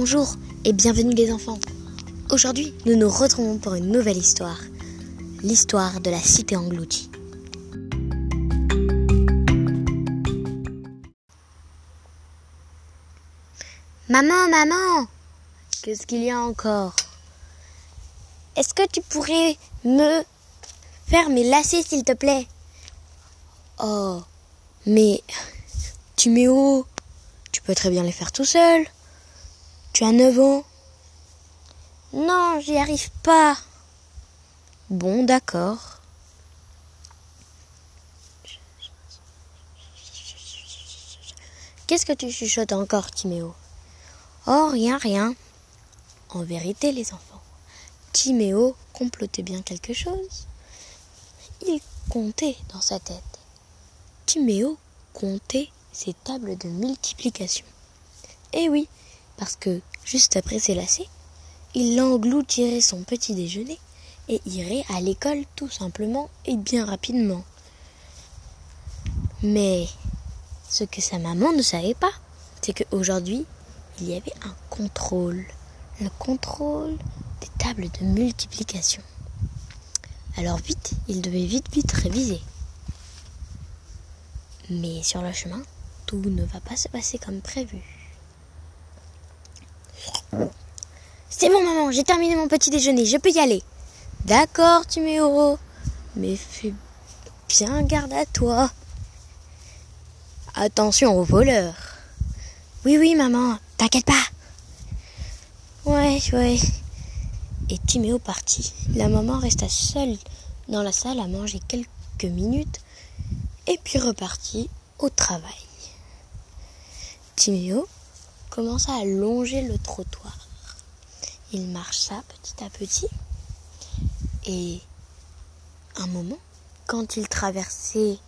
Bonjour et bienvenue les enfants. Aujourd'hui, nous nous retrouvons pour une nouvelle histoire. L'histoire de la cité engloutie. Maman, maman, qu'est-ce qu'il y a encore? Est-ce que tu pourrais me faire mes lacets s'il te plaît? Oh, mais tu mets où? Tu peux très bien les faire tout seul. Tu as 9 ans Non, j'y arrive pas. Bon, d'accord. Qu'est-ce que tu chuchotes encore, Timéo? Oh, rien, rien. En vérité, les enfants, Timéo complotait bien quelque chose. Il comptait dans sa tête. Timéo comptait ses tables de multiplication. Eh oui, parce que, juste après ses lacets, il engloutirait son petit déjeuner et irait à l'école tout simplement et bien rapidement. Mais ce que sa maman ne savait pas, c'est qu'aujourd'hui, il y avait un contrôle. Le contrôle des tables de multiplication. Alors vite, il devait vite vite réviser. Mais sur le chemin, tout ne va pas se passer comme prévu. C'est bon maman, j'ai terminé mon petit déjeuner, je peux y aller. D'accord, heureux. Mais fais bien garde à toi. Attention aux voleurs. Oui, oui, maman, t'inquiète pas. Ouais, ouais. Et Timéo partit. La maman resta seule dans la salle à manger quelques minutes et puis repartit au travail. Timéo commença à longer le trottoir. Il marcha petit à petit et un moment, quand il traversait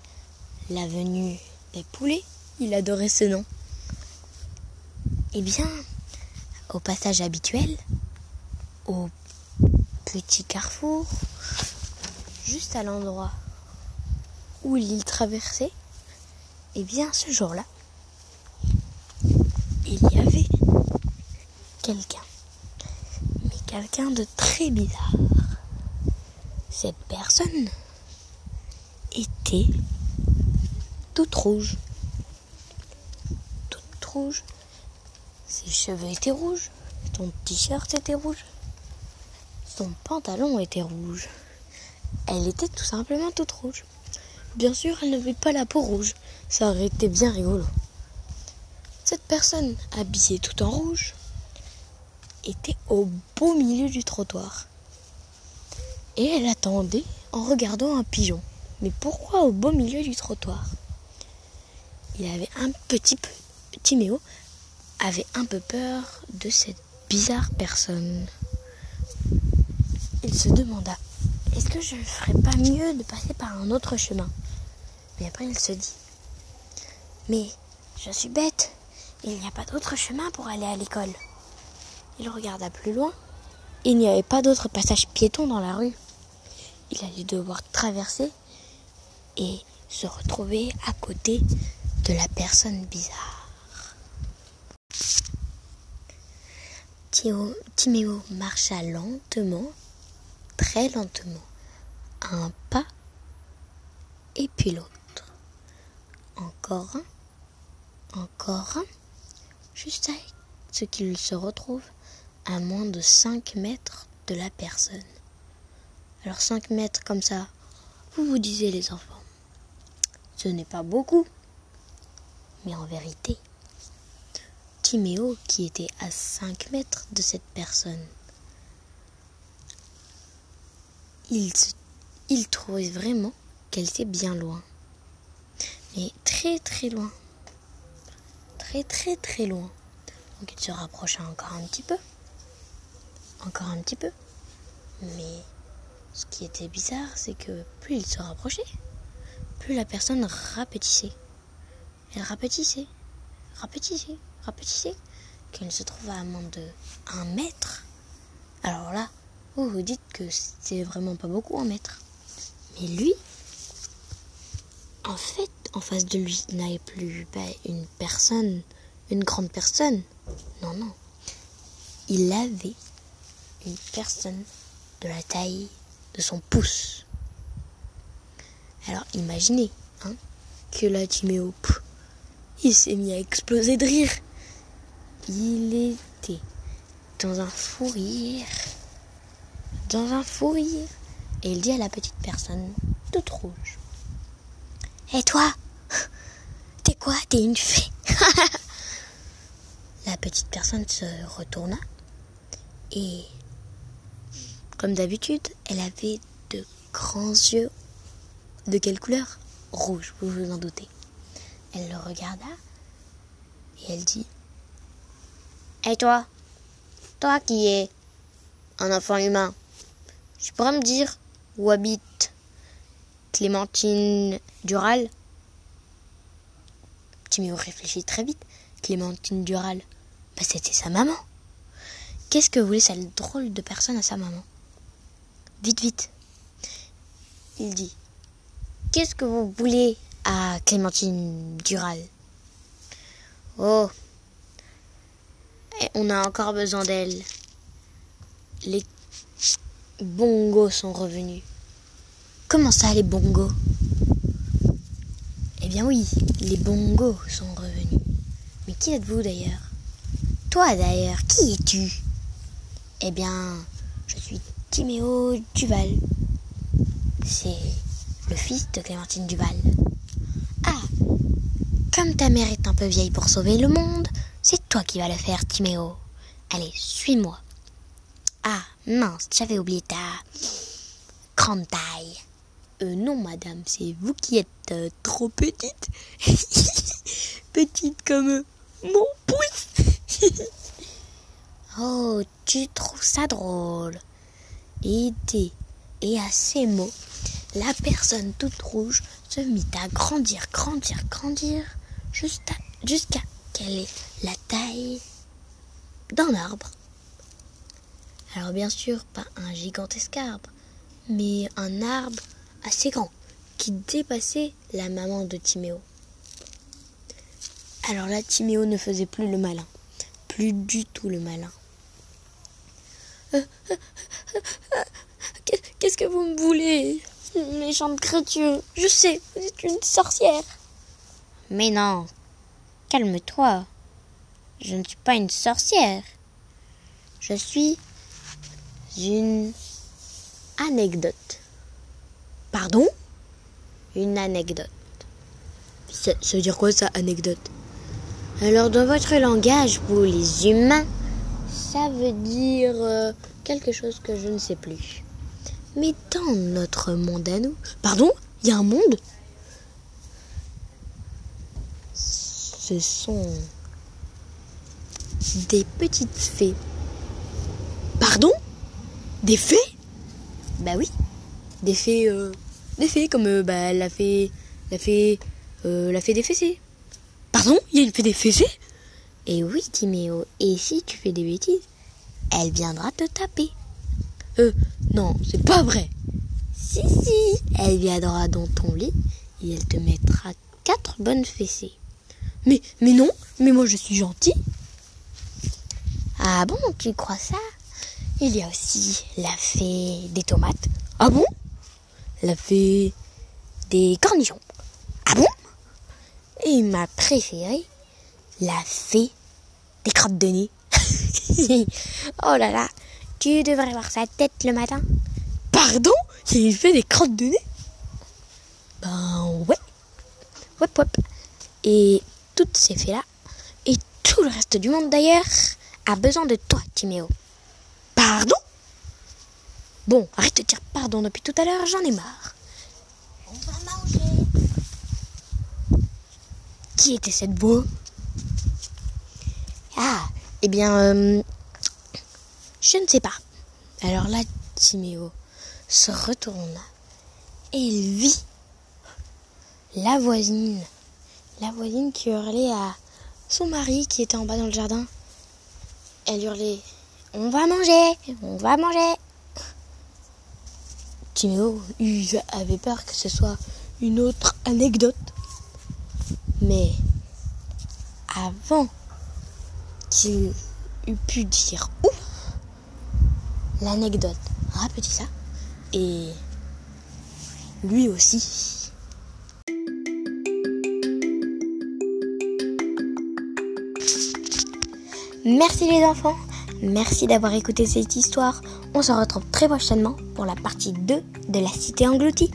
l'avenue des poulets, il adorait ce nom. Eh bien, au passage habituel, au petit carrefour, juste à l'endroit où il traversait, eh bien ce jour-là, il y avait mais quelqu'un de très bizarre. Cette personne était toute rouge, toute rouge. Ses cheveux étaient rouges, son t-shirt était rouge, son pantalon était rouge. Elle était tout simplement toute rouge. Bien sûr, elle n'avait pas la peau rouge. Ça aurait été bien rigolo. Cette personne, habillée tout en rouge, était au beau milieu du trottoir. Et elle attendait en regardant un pigeon. Mais pourquoi au beau milieu du trottoir? Il avait un petit peu. Timéo avait un peu peur de cette bizarre personne. Il se demanda est-ce que je ne ferais pas mieux de passer par un autre chemin? Mais après, il se dit Mais je suis bête, il n'y a pas d'autre chemin pour aller à l'école. Il regarda plus loin. Il n'y avait pas d'autre passage piéton dans la rue. Il allait devoir traverser et se retrouver à côté de la personne bizarre. Timéo marcha lentement très lentement. Un pas et puis l'autre. Encore un, encore un, juste à ce qu'il se retrouve à moins de 5 mètres de la personne. Alors 5 mètres comme ça, vous vous disiez les enfants, ce n'est pas beaucoup. Mais en vérité, Timéo, qui était à 5 mètres de cette personne, il, il trouvait vraiment qu'elle était bien loin. Mais très très loin. Très très très loin. Donc il se rapprocha encore un petit peu. Encore un petit peu. Mais ce qui était bizarre, c'est que plus il se rapprochait, plus la personne rapetissait. Elle rapetissait, rapetissait, rapetissait, qu'elle se trouvait à moins de un mètre. Alors là, vous vous dites que c'est vraiment pas beaucoup en mètre. Mais lui, en fait, en face de lui, il n'avait plus une personne, une grande personne. Non, non. il avait une personne de la taille de son pouce. Alors imaginez hein, que là Timéo, il s'est mis à exploser de rire. Il était dans un fou rire. Dans un fou rire. Et il dit à la petite personne, toute rouge. Et toi T'es quoi? T'es une fée? La petite personne se retourna et, comme d'habitude, elle avait de grands yeux. De quelle couleur? Rouge, vous vous en doutez. Elle le regarda et elle dit Et toi? Toi qui es un enfant humain, tu pourrais me dire où habite Clémentine Dural Timéo réfléchit très vite. Clémentine Dural, bah, c'était sa maman. Qu'est-ce que voulait cette drôle de personne à sa maman? Vite, vite. Il dit Qu'est-ce que vous voulez à Clémentine Dural? Oh On a encore besoin d'elle. Les bongos sont revenus. Comment ça, les bongos? Eh bien oui, les bongos sont revenus. Mais qui êtes-vous d'ailleurs? Toi d'ailleurs, qui es-tu? Eh bien, je suis Timéo Duval. C'est le fils de Clémentine Duval. Ah Comme ta mère est un peu vieille pour sauver le monde, c'est toi qui vas le faire, Timéo. Allez, suis-moi. Ah, mince, j'avais oublié ta grande taille. Euh, non, madame, c'est vous qui êtes euh, trop petite. petite comme mon pouce. oh, tu trouves ça drôle. Et, à ces mots, la personne toute rouge se mit à grandir, grandir, grandir, jusqu'à qu'elle ait la taille d'un arbre. Alors bien sûr, pas un gigantesque arbre, mais un arbre assez grand qui dépassait la maman de Timéo. Alors là, Timéo ne faisait plus le malin, plus du tout le malin. Qu'est-ce que vous me voulez? Méchante créature, je sais, vous êtes une sorcière. Mais non, calme-toi. Je ne suis pas une sorcière. Je suis une anecdote. Pardon? Une anecdote. Ça, veut dire quoi ça, anecdote? Alors, dans votre langage, vous les humains, ça veut dire euh, quelque chose que je ne sais plus. Mais dans notre monde à nous. Pardon Il y a un monde Ce sont des petites fées. Pardon? Des fées? Bah oui. Des fées. Euh, des fées comme euh, bah, la fée. La fée. Euh, la fée des fessées. Pardon? Il y a une fée des fessées? Et oui, Timéo. Et si tu fais des bêtises, elle viendra te taper. Euh, non, c'est pas vrai. Si, si, elle viendra dans ton lit et elle te mettra quatre bonnes fessées. Mais, mais non, mais moi je suis gentil. Ah bon, tu crois ça? Il y a aussi la fée des tomates. Ah bon? La fée des cornichons. Ah bon? Et ma préférée, la fée des crottes de nez. oh là là, tu devrais voir sa tête le matin. Pardon? Il fait des crottes de nez? Ben ouais. Hop hop. Et toutes ces fées-là, et tout le reste du monde d'ailleurs, a besoin de toi, Timéo. Pardon? Bon, arrête de dire pardon depuis tout à l'heure, j'en ai marre. On va manger. Qui était cette Ah, eh bien, euh, je ne sais pas. Alors là, Timéo se retourna et il vit la voisine. La voisine qui hurlait à son mari qui était en bas dans le jardin. Elle hurlait On va manger On va manger Timéo avait peur que ce soit une autre anecdote. Mais avant qu'il eût pu dire ouf, l'anecdote rapetissa et lui aussi. Merci les enfants, merci d'avoir écouté cette histoire. On se retrouve très prochainement pour la partie 2 de la cité engloutie.